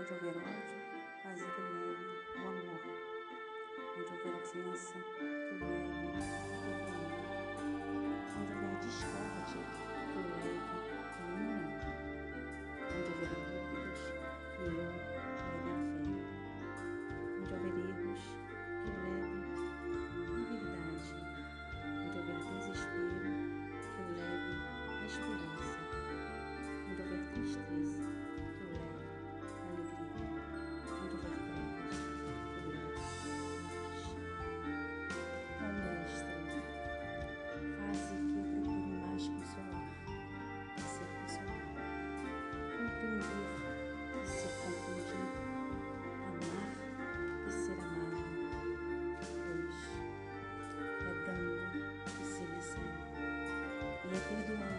onde houver ódio, fazer o bem, o amor, onde houver ofensa, Repeat